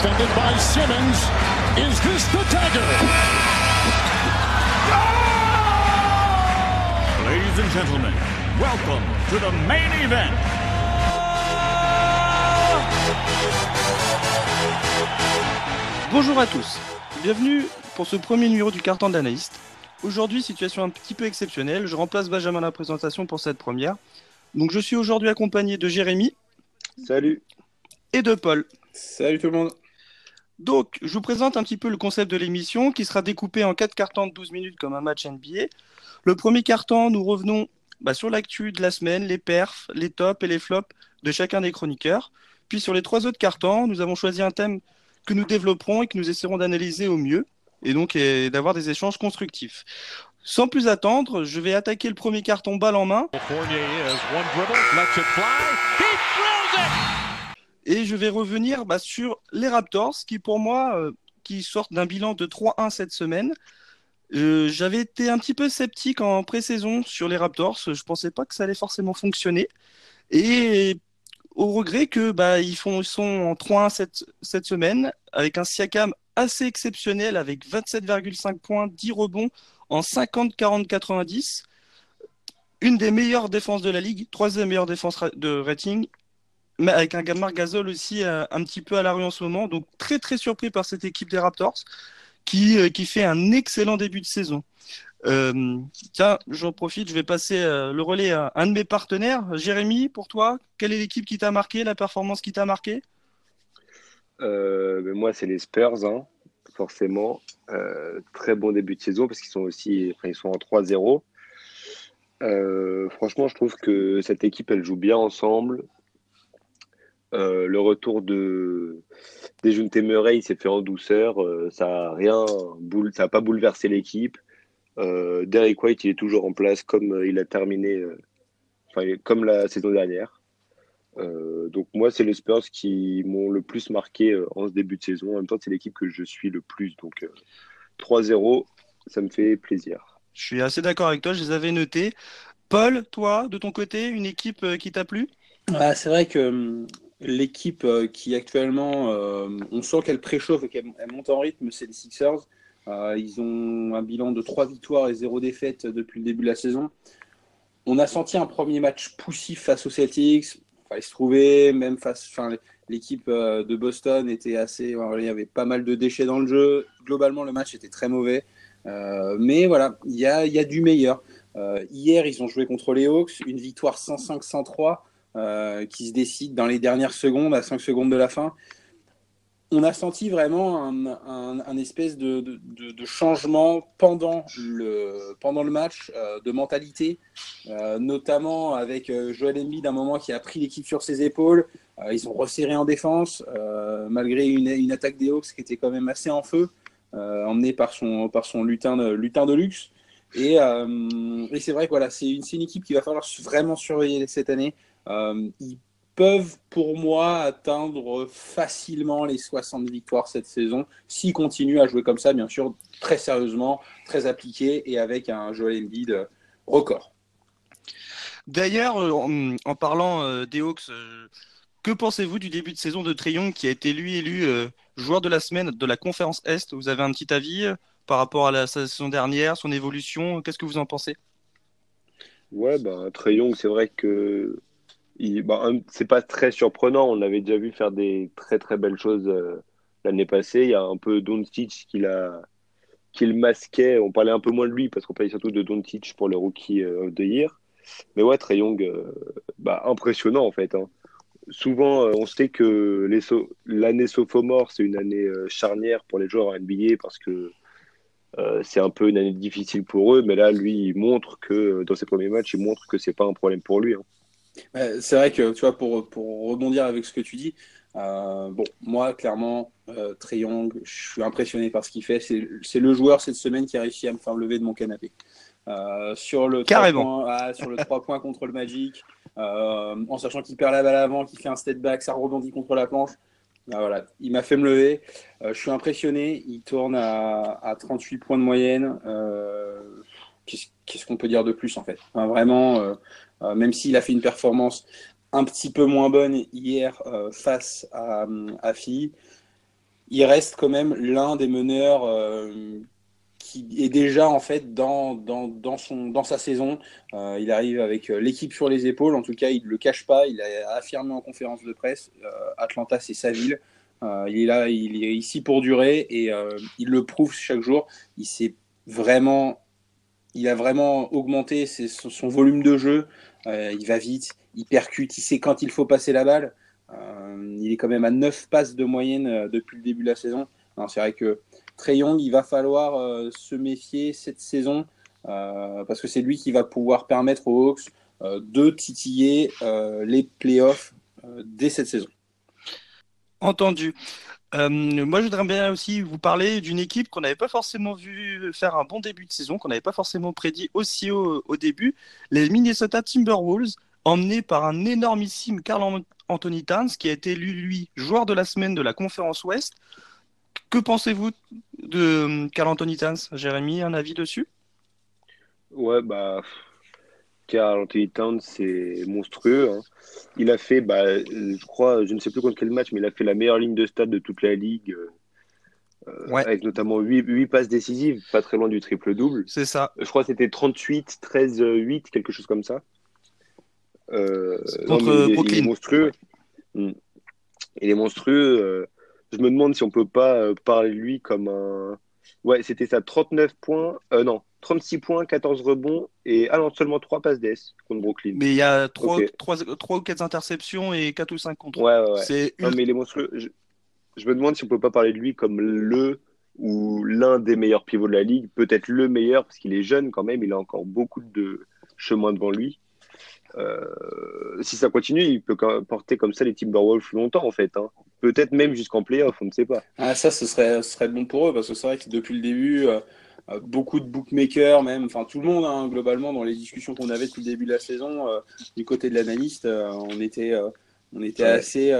defended by Simmons. Is this the dagger? Ladies and gentlemen, welcome to the main event. Bonjour à tous, bienvenue pour ce premier numéro du carton d'analyste. Aujourd'hui, situation un petit peu exceptionnelle, je remplace Benjamin à la présentation pour cette première. Donc je suis aujourd'hui accompagné de Jérémy. Salut. Et de Paul. Salut tout le monde. Donc, je vous présente un petit peu le concept de l'émission qui sera découpé en quatre cartons de 12 minutes comme un match NBA. Le premier carton, nous revenons bah, sur l'actu de la semaine, les perfs, les tops et les flops de chacun des chroniqueurs. Puis sur les trois autres cartons, nous avons choisi un thème que nous développerons et que nous essaierons d'analyser au mieux et donc d'avoir des échanges constructifs. Sans plus attendre, je vais attaquer le premier carton balle en main. Et je vais revenir bah, sur les Raptors, qui pour moi, euh, qui sortent d'un bilan de 3-1 cette semaine. Euh, j'avais été un petit peu sceptique en pré-saison sur les Raptors. Je pensais pas que ça allait forcément fonctionner. Et au regret que bah, ils, sont en 3-1 cette, cette semaine, avec un Siakam assez exceptionnel, avec 27,5 points, 10 rebonds en 50, 40, 90. Une des meilleures défenses de la ligue, troisième meilleure défense de rating, mais avec un Gamar Gasol aussi euh, un petit peu à la rue en ce moment. Donc très très surpris par cette équipe des Raptors qui, euh, qui fait un excellent début de saison. Euh, tiens, j'en profite, je vais passer le relais à un de mes partenaires. Jérémy, pour toi, quelle est l'équipe qui t'a marqué, la performance qui t'a marqué? Ben Moi, c'est les Spurs, hein, forcément. très bon début de saison parce qu'ils sont aussi ils sont en 3-0. franchement, je trouve que cette équipe, elle joue bien ensemble. Euh, le retour de Dejounte Murray, il s'est fait en douceur. Euh, ça n'a rien, ça a pas bouleversé l'équipe. Euh, Derek White, il est toujours en place comme il a terminé, comme la saison dernière. donc moi, c'est les Spurs qui m'ont le plus marqué en ce début de saison. En même temps, c'est l'équipe que je suis le plus. Donc 3-0, ça me fait plaisir. Je suis assez d'accord avec toi, je les avais notés. Paul, toi, de ton côté, une équipe qui t'a plu? Ah, C'est vrai que hum, l'équipe euh, qui actuellement, euh, on sent qu'elle préchauffe et qu'elle monte en rythme, c'est les Sixers. Euh, ils ont un bilan de 3 victoires et 0 défaites depuis le début de la saison. On a senti un premier match poussif face aux Celtics. il se trouvait, même face, enfin, l'équipe de Boston était assez, il y avait pas mal de déchets dans le jeu. Globalement, le match était très mauvais. mais voilà, il y a, du meilleur. hier, ils ont joué contre les Hawks, une victoire 105-103. Euh, qui se décide dans les dernières secondes, à 5 secondes de la fin. On a senti vraiment un, espèce de, changement pendant le, pendant le match, euh, de mentalité, euh, notamment avec Joel Embiid d'un moment qui a pris l'équipe sur ses épaules. ils sont resserrés en défense, malgré une, attaque des Hawks qui était quand même assez en feu, emmenée par son, par son lutin, de, lutin de luxe. Et, et c'est vrai que voilà, c'est une, une, équipe qu'il va falloir vraiment surveiller cette année. Euh, ils peuvent pour moi atteindre facilement les 60 victoires cette saison s'ils continuent à jouer comme ça, bien sûr, très sérieusement, très appliqué et avec un Joel Embiid record. D'ailleurs, euh, en, parlant euh, des Hawks, que pensez-vous du début de saison de Trayon qui a été lui élu joueur de la semaine de la conférence Est? Vous avez un petit avis par rapport à la saison dernière, son évolution? Qu'est-ce que vous en pensez? Ouais, ben, Trayon, c'est vrai que bah, c'est pas très surprenant. On l'avait déjà vu faire des très très belles choses euh, l'année passée. Il y a un peu Doncic qui l'a qui le masquait. On parlait un peu moins de lui parce qu'on parlait surtout de Doncic pour le rookie euh, of the year. Mais ouais, Trey Young, euh, bah, impressionnant en fait. Hein. Souvent, on sait que l'année sophomore, c'est une année charnière pour les joueurs en NBA parce que c'est un peu une année difficile pour eux. Mais là, lui, il montre que dans ses premiers matchs, il montre que c'est pas un problème pour lui. Hein. C'est vrai que, tu vois, pour, pour, rebondir avec ce que tu dis, euh, bon, moi, clairement, euh, Young, je suis impressionné par ce qu'il fait. C'est le joueur cette semaine qui a réussi à me faire lever de mon canapé. Euh, sur le Carrément. 3 points, ah, sur le 3 points contre le Magic, euh, en sachant qu'il perd la balle avant, qu'il fait un step back, ça rebondit contre la planche. Ah, voilà, il m'a fait me lever. je suis impressionné. Il tourne à, à 38 points de moyenne. Qu'est-ce qu'on peut dire de plus en fait? Vraiment, même s'il a fait une performance un petit peu moins bonne hier euh, face à, à Philly. il reste quand même l'un des meneurs qui est déjà en fait dans, dans, dans, son, dans sa saison. Euh, il arrive avec euh, l'équipe sur les épaules, en tout cas il ne le cache pas, il a affirmé en conférence de presse, euh, Atlanta c'est sa ville, il est là, il est ici pour durer et il le prouve chaque jour. Il vraiment, il a vraiment augmenté son, volume de jeu, il va vite, il percute, il sait quand il faut passer la balle. il est quand même à 9 passes de moyenne depuis le début de la saison. C'est vrai que Trey Young, il va falloir euh, se méfier cette saison euh, parce que c'est lui qui va pouvoir permettre aux Hawks euh, de titiller les playoffs dès cette saison. Entendu. Moi, je voudrais bien aussi vous parler d'une équipe qu'on n'avait pas forcément vu faire un bon début de saison, qu'on n'avait pas forcément prédit aussi haut au début. Les Minnesota Timberwolves, emmenés par un énormissime Carl Anthony Towns, qui a été élu, lui, joueur de la semaine de la conférence Ouest. Que pensez-vous de Carl Anthony Towns Jérémy, un avis dessus? Ouais, bah, Carl Anthony Towns, c'est monstrueux. Hein. Il a fait, bah, je crois, je ne sais plus contre quel match, mais il a fait la meilleure ligne de stade de toute la ligue. Euh, avec notamment 8, passes décisives, pas très loin du triple-double. C'est ça. Je crois que c'était 38, 13, 8, quelque chose comme ça. Euh, contre il, est monstrueux. Hmm. Il est monstrueux. Euh, je me demande si on peut pas euh, parler de lui comme un. Ouais, c'était ça, 39 points, euh, non, 36 points, 14 rebonds et ah non, seulement 3 passes d'ess contre Brooklyn. Mais il y a 3, ou 4 interceptions et 4 ou 5 contre. Ouais, ouais, ouais. C'est non, mais il est monstrueux. Je, je, me demande si on peut pas parler de lui comme le ou l'un des meilleurs pivots de la ligue, peut-être le meilleur parce qu'il est jeune quand même, il a encore beaucoup de chemin devant lui. Euh, si ça continue, il peut porter comme ça les Timberwolves longtemps en fait. Hein. Peut-être même jusqu'en playoff, on ne sait pas. Ah, ça, ce serait, ce serait bon pour eux parce que c'est vrai que depuis le début, euh, beaucoup de bookmakers, même, enfin tout le monde hein, globalement dans les discussions qu'on avait depuis le début de la saison, du côté de l'analyste, on était, on était assez,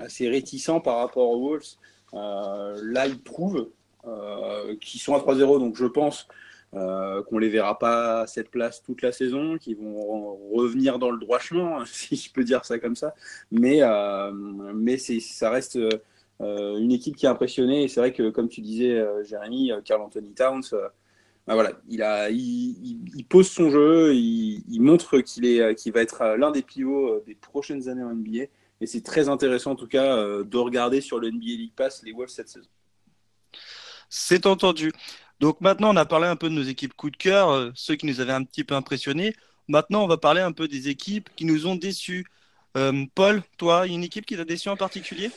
assez réticents par rapport aux Wolves. là, ils prouvent qu'ils sont à 3-0, donc je pense euh, qu'on les verra pas à cette place toute la saison, qui vont revenir dans le droit chemin, si je peux dire ça comme ça. Mais, euh, mais ça reste euh, une équipe qui a impressionné. Et c'est vrai que, comme tu disais, Jérémy, Carl Anthony Towns, bah voilà, il, pose son jeu, il, montre qu'il va être l'un des pivots des prochaines années en NBA. Et c'est très intéressant, en tout cas, de regarder sur le NBA League Pass les Wolves cette saison. C'est entendu. Donc maintenant, on a parlé un peu de nos équipes coup de cœur, euh, ceux qui nous avaient un petit peu impressionnés. Maintenant, on va parler un peu des équipes qui nous ont déçus. Euh, Paul, toi, une équipe qui t'a déçu en particulier?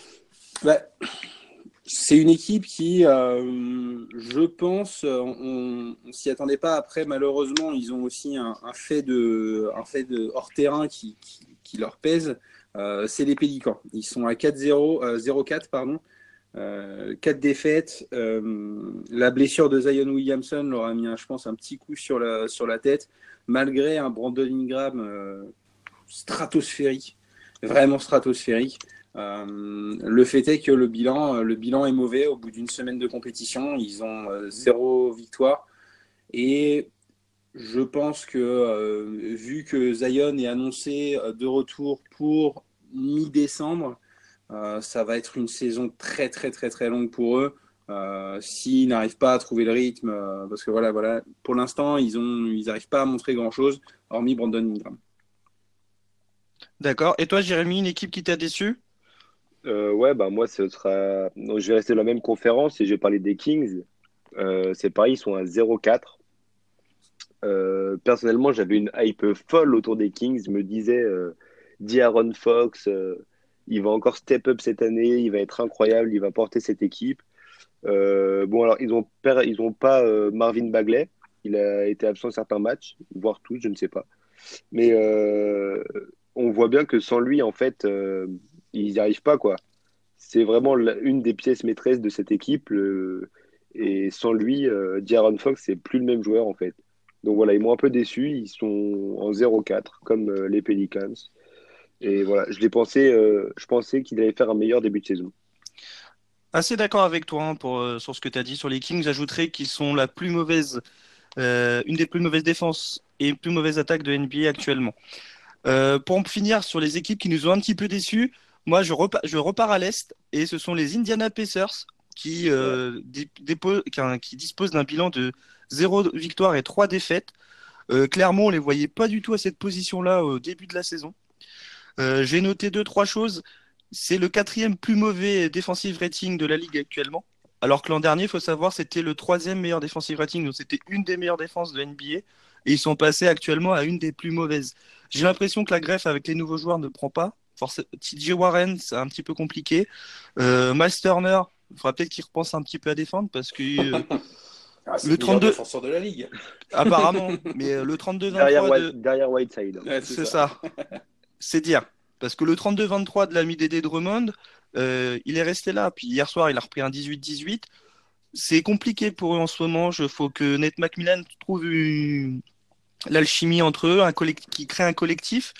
Bah, C'est une équipe qui, euh, je pense, on ne s'y attendait pas. Après, malheureusement, ils ont aussi un, fait, de, un fait de hors terrain qui, qui, leur pèse. c'est les Pélicans. Ils sont à 4-0, 0-4, pardon. Euh, quatre défaites. Euh, la blessure de Zion Williamson leur a mis, je pense, un petit coup sur la, sur la tête, malgré un Brandon Ingram euh, stratosphérique, vraiment stratosphérique. Le fait est que le bilan, le bilan est mauvais au bout d'une semaine de compétition. Ils ont zéro victoire. Et je pense que vu que Zion est annoncé de retour pour mi-décembre, euh, ça va être une saison très très très très longue pour eux. Euh, s'ils n'arrivent pas à trouver le rythme, euh, parce que voilà, voilà, pour l'instant, ils ont, ils n'arrivent pas à montrer grand chose, hormis Brandon Ingram. D'accord. Et toi, Jérémy, une équipe qui t'a déçu? Ouais, bah moi, ce sera. je vais rester dans la même conférence et je vais parler des Kings. c'est pareil, ils sont à 0-4. personnellement, j'avais une hype folle autour des Kings. Je me disais, D'Aaron Fox il va encore step up cette année, il va être incroyable, il va porter cette équipe. Euh, bon, alors, ils n'ont pas euh, Marvin Bagley, il a été absent certains matchs, voire tous, je ne sais pas. Mais euh, on voit bien que sans lui, en fait, ils n'y arrivent pas, quoi. C'est vraiment une des pièces maîtresses de cette équipe. et sans lui, D'Aaron Fox, c'est plus le même joueur, en fait. Donc voilà, ils m'ont un peu déçu. Ils sont en 0-4, comme les Pelicans. Et voilà, je pensé, euh, je pensais qu'il allait faire un meilleur début de saison. Assez d'accord avec toi hein, pour, euh, sur ce que tu as dit sur les Kings. J'ajouterais qu'ils sont la plus mauvaise, euh, une des plus mauvaises défenses et plus mauvaise attaque de NBA actuellement. pour finir sur les équipes qui nous ont un petit peu déçus, moi je, repars, je repars à l'Est et ce sont les Indiana Pacers qui, euh, qui, dispose d'un bilan de 0 victoire et 3 défaites. Euh, Clermont, on les voyait pas du tout à cette position-là au début de la saison. Euh, j'ai noté deux, trois choses. C'est le quatrième plus mauvais defensive rating de la ligue actuellement. Alors que l'an dernier, il faut savoir, c'était le troisième meilleur defensive rating, donc c'était une des meilleures défenses de NBA. Et ils sont passés actuellement à une des plus mauvaises. J'ai l'impression que la greffe avec les nouveaux joueurs ne prend pas. TJ Warren, c'est un petit peu compliqué. Euh, Miles Turner, il faudra peut-être qu'il repense un petit peu à défendre parce que. Euh, ah, le 32 défenseur de la ligue. Apparemment, mais euh, le 32 23 derrière, Whiteside. c'est ça. c'est dire parce que le 32-23 de l'ami Dédé Drummond, euh, il est resté là. Puis hier soir, il a repris un 18-18. C'est compliqué pour eux en ce moment. Il faut que Nate McMillan trouve l'alchimie entre eux, un qui crée un collectif.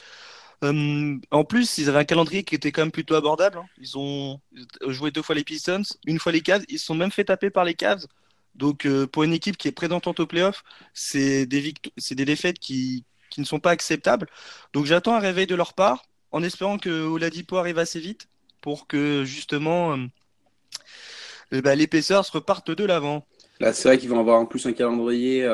Euh, en plus, ils avaient un calendrier qui était quand même plutôt abordable. Hein. Ils ont joué deux fois les Pistons, une fois les Cavs. Ils se sont même fait taper par les Cavs. Donc, euh, pour une équipe qui est prédentante au playoff, c'est des, défaites qui... ne sont pas acceptables. Donc, j'attends un réveil de leur part, en espérant que Oladipo arrive assez vite pour que justement euh, eh ben, l'épaisseur se reparte de l'avant. Là, c'est vrai qu'ils vont avoir en plus un calendrier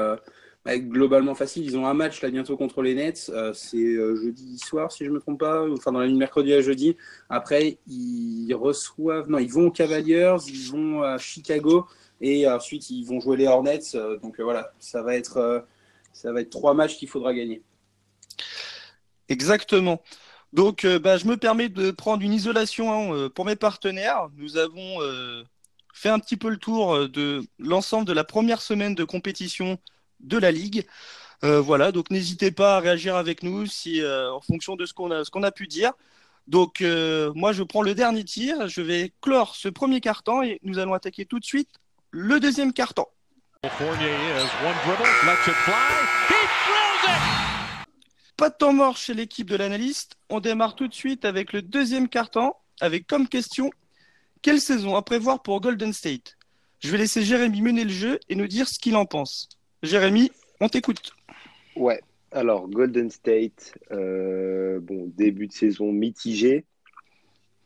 globalement facile. Ils ont un match là bientôt contre les Nets. Euh, c'est euh, jeudi soir, si je ne me trompe pas, enfin dans la nuit mercredi à jeudi. Après, ils reçoivent, non, ils vont aux Cavaliers, ils vont à Chicago et ensuite ils vont jouer les Hornets. Euh, donc voilà, ça va être, ça va être trois matchs qu'il faudra gagner. Exactement. Donc, bah, je me permets de prendre une isolation hein, pour mes partenaires. Nous avons fait un petit peu le tour de l'ensemble de la première semaine de compétition de la Ligue. Euh, voilà, donc n'hésitez pas à réagir avec nous si, euh, en fonction de ce qu'on a, a pu dire. Donc euh, moi je prends le dernier tir, je vais clore ce premier carton et nous allons attaquer tout de suite le deuxième carton. Pas de temps mort chez l'équipe de l'analyste. On démarre tout de suite avec le deuxième carton, avec comme question quelle saison à prévoir pour Golden State? Je vais laisser Jérémy mener le jeu et nous dire ce qu'il en pense. Jérémy, on t'écoute. Ouais, alors Golden State, euh, bon, début de saison mitigé.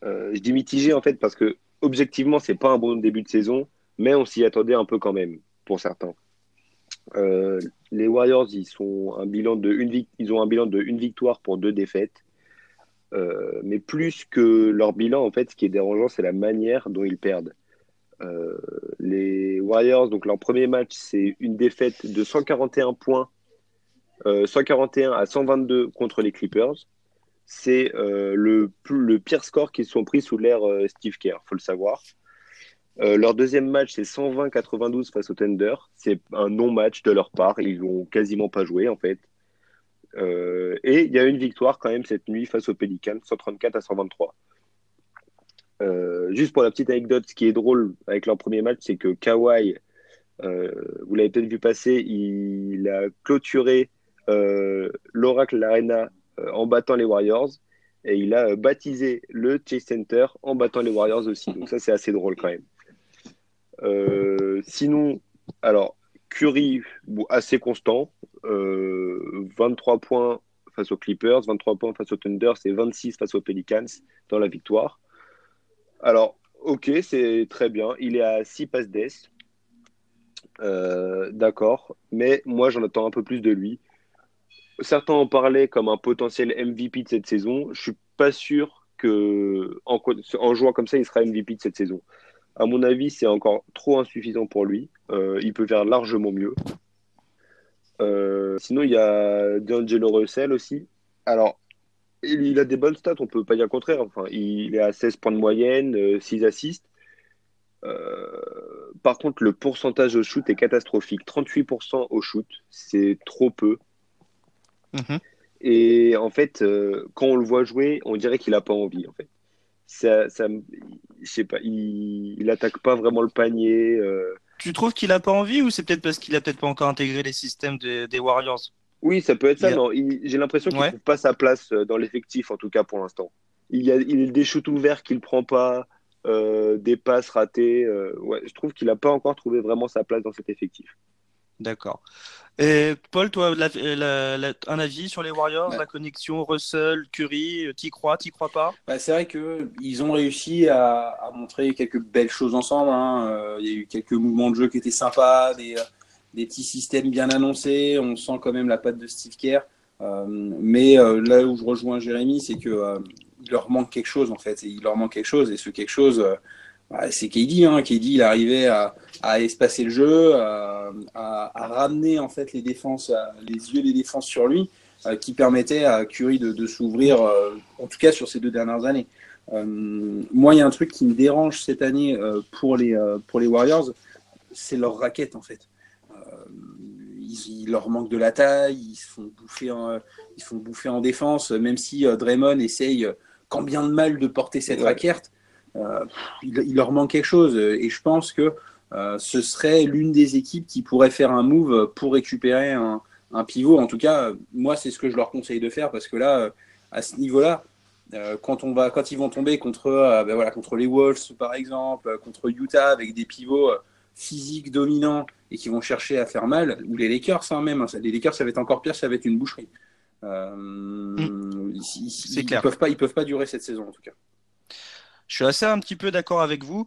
Euh, je dis mitigé en fait parce que objectivement, c'est pas un bon début de saison, mais on s'y attendait un peu quand même pour certains. Euh, les Warriors, ils, ont un bilan de une victoire pour deux défaites. mais plus que leur bilan, en fait, ce qui est dérangeant, c'est la manière dont ils perdent. Euh, les Warriors, donc leur premier match, c'est une défaite de 141 points, 141 euh, à 122 contre les Clippers. C'est euh, le, pire score qu'ils sont pris sous l'ère Steve Kerr, faut le savoir. leur deuxième match, c'est 120-92 face au Thunder. C'est un non-match de leur part. Ils n'ont quasiment pas joué, en fait. et il y a une victoire quand même cette nuit face aux Pelicans, 134 à 123. Euh, juste pour la petite anecdote, ce qui est drôle avec leur premier match, c'est que Kawhi, euh, vous l'avez peut-être vu passer, il a clôturé euh, l'Oracle Arena en battant les Warriors et il a baptisé le Chase Center en battant les Warriors aussi. Donc ça, c'est assez drôle quand même. sinon, alors, Curry, assez constant, 23 points face aux Clippers, 23 points face aux Thunder, c'est 26 face aux Pelicans dans la victoire. Alors, ok, c'est très bien. Il est à 6 passes d'ess. Euh, d'accord. Mais moi, j'en attends un peu plus de lui. Certains en parlaient comme un potentiel MVP de cette saison. Je suis pas sûr que en, jouant comme ça, il sera MVP de cette saison. À mon avis, c'est encore trop insuffisant pour lui. Euh, il peut faire largement mieux. Euh, sinon, il y a D'Angelo Russell aussi. Alors, il a des bonnes stats, on peut pas dire le contraire. Enfin, il est à 16 points de moyenne, 6 euh, assists. Euh, par contre, le pourcentage au shoot est catastrophique. 38% au shoot, c'est trop peu. Mhm. Et en fait, euh, quand on le voit jouer, on dirait qu'il n'a pas envie. En fait, ça, ça je sais pas, il, il attaque pas vraiment le panier. Tu trouves qu'il a pas envie ou c'est peut-être parce qu'il a peut-être pas encore intégré les systèmes des Warriors? Oui, ça peut être ça. J'ai l'impression qu'il ne trouve pas sa place euh, dans l'effectif, en tout cas pour l'instant. Il y a, il des shoots ouverts qu'il ne prend pas, euh, des passes ratées. Euh, ouais, je trouve qu'il n'a pas encore trouvé vraiment sa place dans cet effectif. D'accord. Et Paul, toi, la- la- la- un avis sur les Warriors, Ouais. la connexion Russell, Curry, t'y crois, t'y crois pas? Bah, c'est vrai qu'ils ont réussi à, à montrer quelques belles choses ensemble. hein. Euh, Il y a eu quelques mouvements de jeu qui étaient sympas, des, euh, des petits systèmes bien annoncés. On sent quand même la patte de Steve Kerr. Euh, mais euh, là où je rejoins Jérémy, c'est que euh, leur manque quelque chose en fait. Et il leur manque quelque chose. Et ce quelque chose, bah, c'est KD. Hein. KD, il arrivait à, espacer le jeu, à, ramener en fait les défenses, les yeux des défenses sur lui, qui permettait à Curry de, s'ouvrir, en tout cas sur ces deux dernières années. Moi, il y a un truc qui me dérange cette année pour les Warriors, c'est leur raquette en fait. Euh, ils- il leur manque de la taille, ils se font bouffer en, ils font bouffer en défense, même si euh, Draymond essaye euh, quand bien de mal de porter cette Ouais. raquette. il, il leur manque quelque chose et je pense que ce serait l'une des équipes qui pourrait faire un move pour récupérer un, un pivot. En tout cas, moi, c'est ce que je leur conseille de faire parce que là, à ce niveau-là, quand, on va, quand ils vont tomber contre, ben voilà, contre les Wolves, par exemple, contre Utah, avec des pivots physiques dominants et qui vont chercher à faire mal, ou les Lakers hein, même, hein, ça- les Lakers, ça va être encore pire, ça va être une boucherie. Euh, ils, ils- ils clair. peuvent pas, ils peuvent pas durer cette saison en tout cas. Je suis assez un petit peu d'accord avec vous.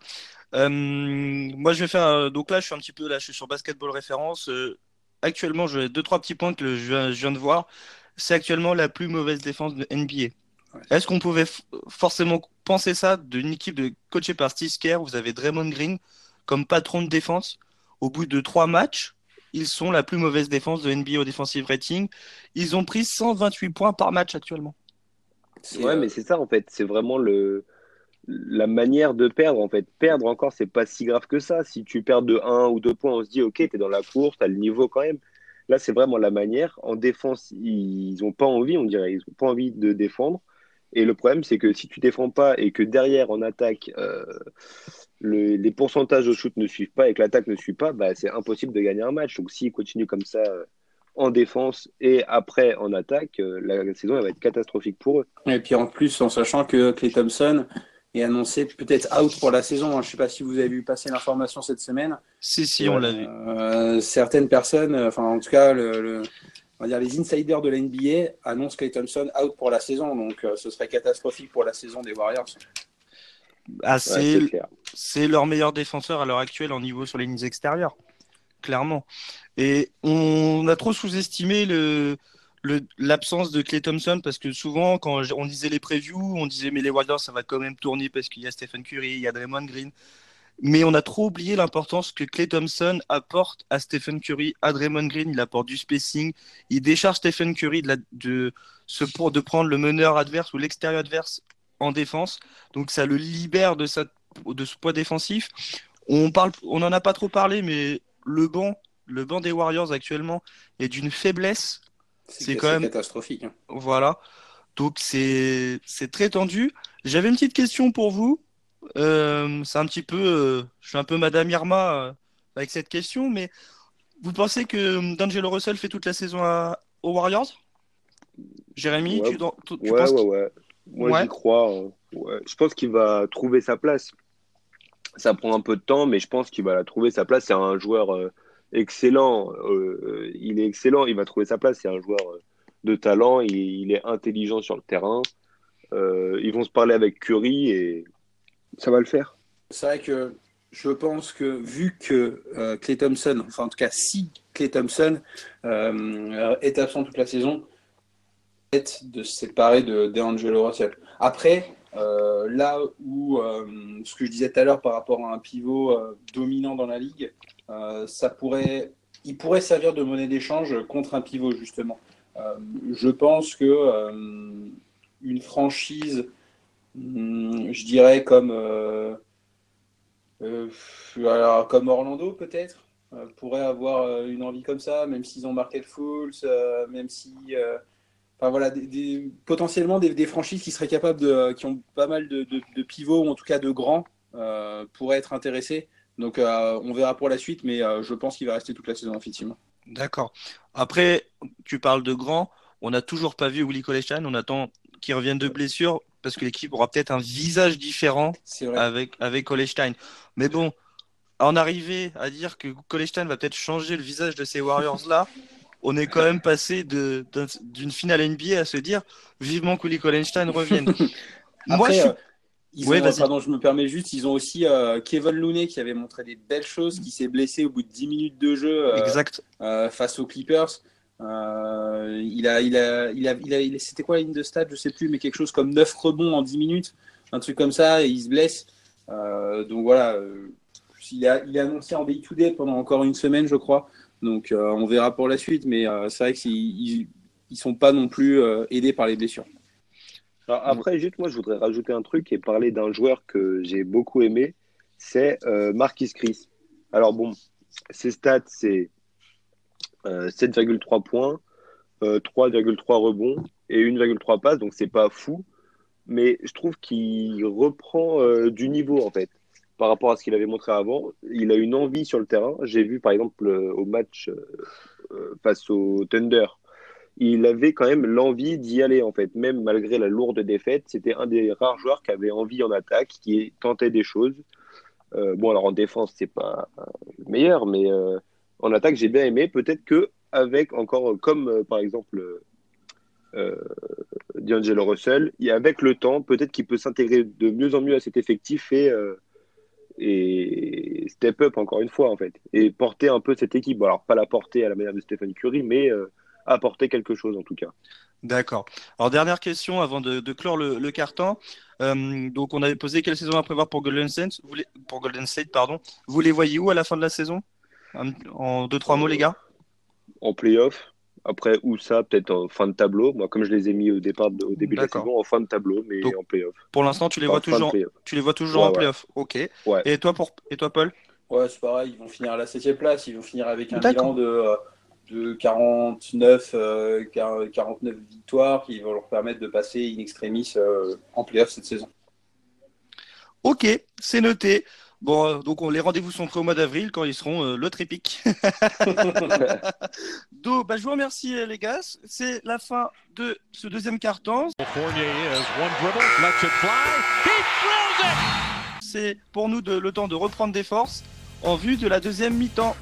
Euh, moi, je vais faire. euh, Donc là, je suis un petit peu là, je suis sur Basketball Référence. Euh, actuellement, j'ai deux trois petits points que je viens, je de voir. C'est actuellement la plus mauvaise défense de NBA. Ouais. Est-ce qu'on pouvait forcément penser ça d'une équipe de coachée par Steve Kerr? Vous avez Draymond Green comme patron de défense. Au bout de trois matchs, ils sont la plus mauvaise défense de NBA au defensive rating. Ils ont pris 128 points par match actuellement. Ouais, mais c'est ça en fait. C'est vraiment le la manière de perdre en fait. Perdre encore, c'est pas si grave que ça. Si tu perds de 1 ou 2 points, on se dit ok, t'es dans la course, t'as le niveau quand même. Là, c'est vraiment la manière. En défense, ils ont pas envie, on dirait, ils ont pas envie de défendre. Et le problème, c'est que si tu défends pas et que derrière en attaque, euh, le- les pourcentages au shoot ne suivent pas et que l'attaque ne suit pas, bah, c'est impossible de gagner un match. Donc s'ils continuent comme ça euh, en défense et après en attaque, euh, la saison elle va être catastrophique pour eux. Et puis en plus, en sachant que Clay Thompson est annoncé peut-être out pour la saison. hein. Je ne sais pas si vous avez vu passer l'information cette semaine. Si, si, on l'a vu. Euh, certaines personnes, enfin en tout cas, le, le- on va dire les insiders de la NBA annoncent Clay Thompson out pour la saison. Donc euh, ce serait catastrophique pour la saison des Warriors. Ah, c'est leur meilleur défenseur à l'heure actuelle en niveau sur les lignes extérieures, clairement. Et on a trop sous-estimé le, l'absence de Clay Thompson parce que souvent, quand on disait les previews, on disait mais les Warriors, ça va quand même tourner parce qu'il y a Stephen Curry, il y a Draymond Green. Mais on a trop oublié l'importance que Clay Thompson apporte à Stephen Curry, à Draymond Green. Il apporte du spacing. Il décharge Stephen Curry de, la- de prendre le meneur adverse ou l'extérieur adverse en défense. Donc ça le libère de, sa, de ce poids défensif. On parle, on n'en a pas trop parlé, mais le banc, le banc des Warriors actuellement est d'une faiblesse. C'est quand même- catastrophique. hein. Voilà. Donc c'est très tendu. J'avais une petite question pour vous. Euh, c'est un petit peu, euh, je suis un peu Madame Irma euh, avec cette question, mais vous pensez que D'Angelo Russell fait toute la saison à- aux Warriors? Jérémy, Ouais. tu, tu- tu Ouais, penses ouais, ouais. Moi, Ouais. j'y crois. Ouais. Je pense qu'il va trouver sa place. Ça prend un peu de temps, mais je pense qu'il va la trouver sa place. C'est un joueur euh, excellent. Euh, il est excellent. Il va trouver sa place. C'est un joueur euh, de talent. Il, il est intelligent sur le terrain. Euh, ils vont se parler avec Curry et ça va le faire. C'est vrai que je pense que vu que euh, Clay Thompson, enfin en tout cas si Clay Thompson euh, est absent toute la saison, de se séparer de d'Angelo Russell. Après, euh, là où euh, ce que je disais tout à l'heure par rapport à un pivot euh, dominant dans la ligue, ça pourrait, il pourrait servir de monnaie d'échange contre un pivot justement. Je pense que une franchise, hum, je dirais comme alors, comme Orlando, peut-être, pourrait avoir une envie comme ça, même s'ils ont le Fools, même si. Enfin voilà, des, des- potentiellement des, des franchises qui seraient capables de. qui ont pas mal de, de- de pivots, ou en tout cas de grands, euh, pourraient être intéressés. Donc euh, on verra pour la suite, mais euh, je pense qu'il va rester toute la saison, effectivement. D'accord. Après, tu parles de grand. On n'a toujours pas vu Willy Colestan. On attend qu'il revienne de blessure parce que l'équipe aura peut-être un visage différent avec, avec Colestein. Mais bon, en arriver à dire que Colestein va peut-être changer le visage de ces Warriors-là, on est quand même passé d'une finale NBA à se dire vivement que Willy Colestein revienne. Moi, je suis- euh, ils Ouais, ont- pardon, je me permets juste, ils ont aussi euh, Kevin Looney qui avait montré des belles choses, qui s'est blessé au bout de 10 minutes de jeu euh, Exact. euh, face aux Clippers. Euh, il a, il a, il a, il a, c'était quoi la ligne de stade Je sais plus, mais quelque chose comme 9 rebonds en 10 minutes, un truc comme ça, et il se blesse. Euh, donc voilà, euh, il, a, il est annoncé en day to day pendant encore une semaine, je crois. Donc euh, on verra pour la suite, mais euh, c'est vrai qu'ils ils, ils sont pas non plus euh, aidés par les blessures. Alors, après, juste moi, je voudrais rajouter un truc et parler d'un joueur que j'ai beaucoup aimé, c'est Marquis Chris. Alors bon, ses stats, c'est euh, 7,3 points, euh, 3,3 rebonds et 1,3 passes, donc c'est pas fou, mais je trouve qu'il reprend du niveau en fait par rapport à ce qu'il avait montré avant. Il a une envie sur le terrain. J'ai vu par exemple au match euh, euh, face au Thunder, il avait quand même l'envie d'y aller en fait, même malgré la lourde défaite. C'était un des rares joueurs qui avait envie en attaque, qui tentait des choses. Euh, bon, alors en défense, c'est pas le meilleur, mais en attaque, j'ai bien aimé. Peut-être que avec encore, comme par exemple D'Angelo Russell, et avec le temps, peut-être qu'il peut s'intégrer de mieux en mieux à cet effectif et et step up encore une fois en fait et porter un peu cette équipe. Bon, alors pas la porter à la manière de Stephen Curry, mais euh, apporter quelque chose en tout cas. D'accord. Alors, dernière question avant de, de clore le, le carton. Euh, donc, on avait posé quelle saison à prévoir pour Golden State, vous les- pour Golden State, pardon. Vous les voyez où à la fin de la saison? En deux, trois mots, les gars? En playoff. Après, où ça, peut-être en fin de tableau. Moi, comme je les ai mis au départ, au début de la saison, en fin de tableau, mais Donc, en playoff. Pour l'instant, tu les Enfin, vois toujours, playoff. tu les vois toujours Ouais, en ouais. playoff. Ok. Ouais. Et toi, pour, et toi, Paul? Ouais, c'est pareil, ils vont finir à la 7 place, ils vont finir avec un bilan de, euh, de 49, euh, 49 victoires qui vont leur permettre de passer in extremis euh, en playoff cette saison. Ok, c'est noté. Bon, euh, donc on- les rendez-vous sont prêts au mois d'avril quand ils seront euh, le trépic. Donc, bah, je vous remercie euh, les gars. C'est la fin de ce deuxième carton. C'est pour nous de- le temps de reprendre des forces en vue de la deuxième mi-temps.